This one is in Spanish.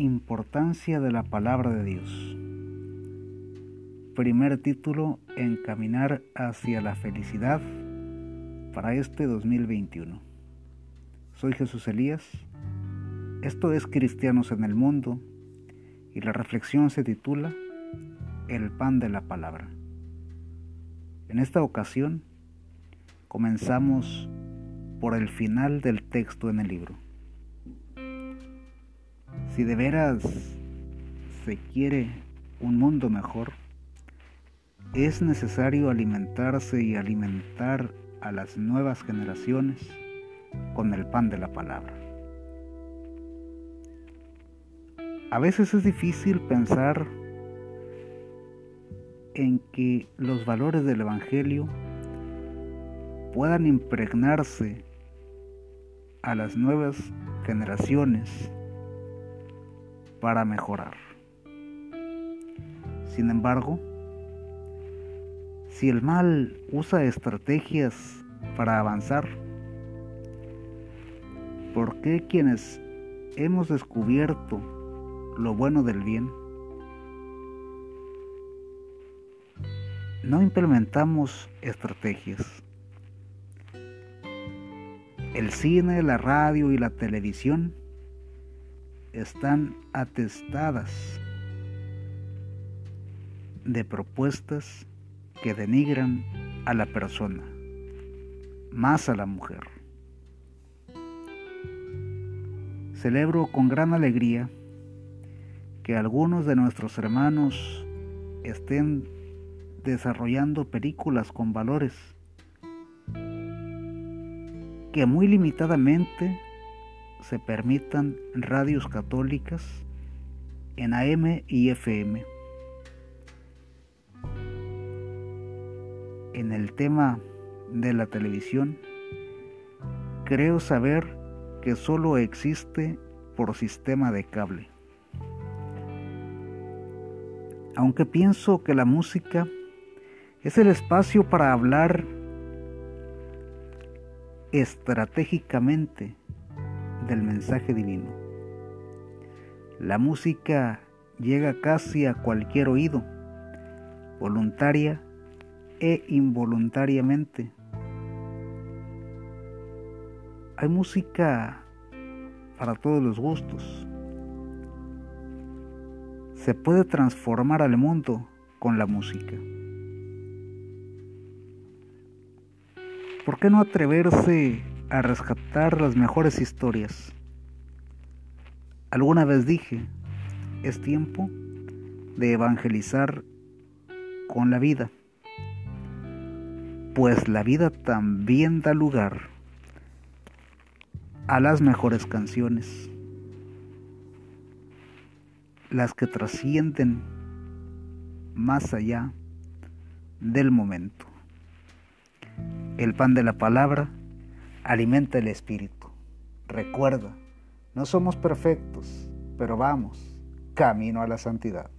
Importancia de la palabra de Dios. Primer título, Encaminar hacia la felicidad para este 2021. Soy Jesús Elías. Esto es Cristianos en el Mundo y la reflexión se titula El pan de la palabra. En esta ocasión comenzamos por el final del texto en el libro. Si de veras se quiere un mundo mejor, es necesario alimentarse y alimentar a las nuevas generaciones con el pan de la palabra. A veces es difícil pensar en que los valores del Evangelio puedan impregnarse a las nuevas generaciones para mejorar. Sin embargo, si el mal usa estrategias para avanzar, ¿por qué quienes hemos descubierto lo bueno del bien no implementamos estrategias? El cine, la radio y la televisión están atestadas de propuestas que denigran a la persona, más a la mujer. Celebro con gran alegría que algunos de nuestros hermanos estén desarrollando películas con valores que muy limitadamente se permitan radios católicas en AM y FM. En el tema de la televisión, creo saber que solo existe por sistema de cable. Aunque pienso que la música es el espacio para hablar estratégicamente del mensaje divino. La música llega casi a cualquier oído, voluntaria e involuntariamente. Hay música para todos los gustos. Se puede transformar al mundo con la música. ¿Por qué no atreverse a rescatar las mejores historias? Alguna vez dije, es tiempo de evangelizar con la vida, pues la vida también da lugar a las mejores canciones, las que trascienden más allá del momento. El pan de la palabra alimenta el espíritu. Recuerda, no somos perfectos, pero vamos, camino a la santidad.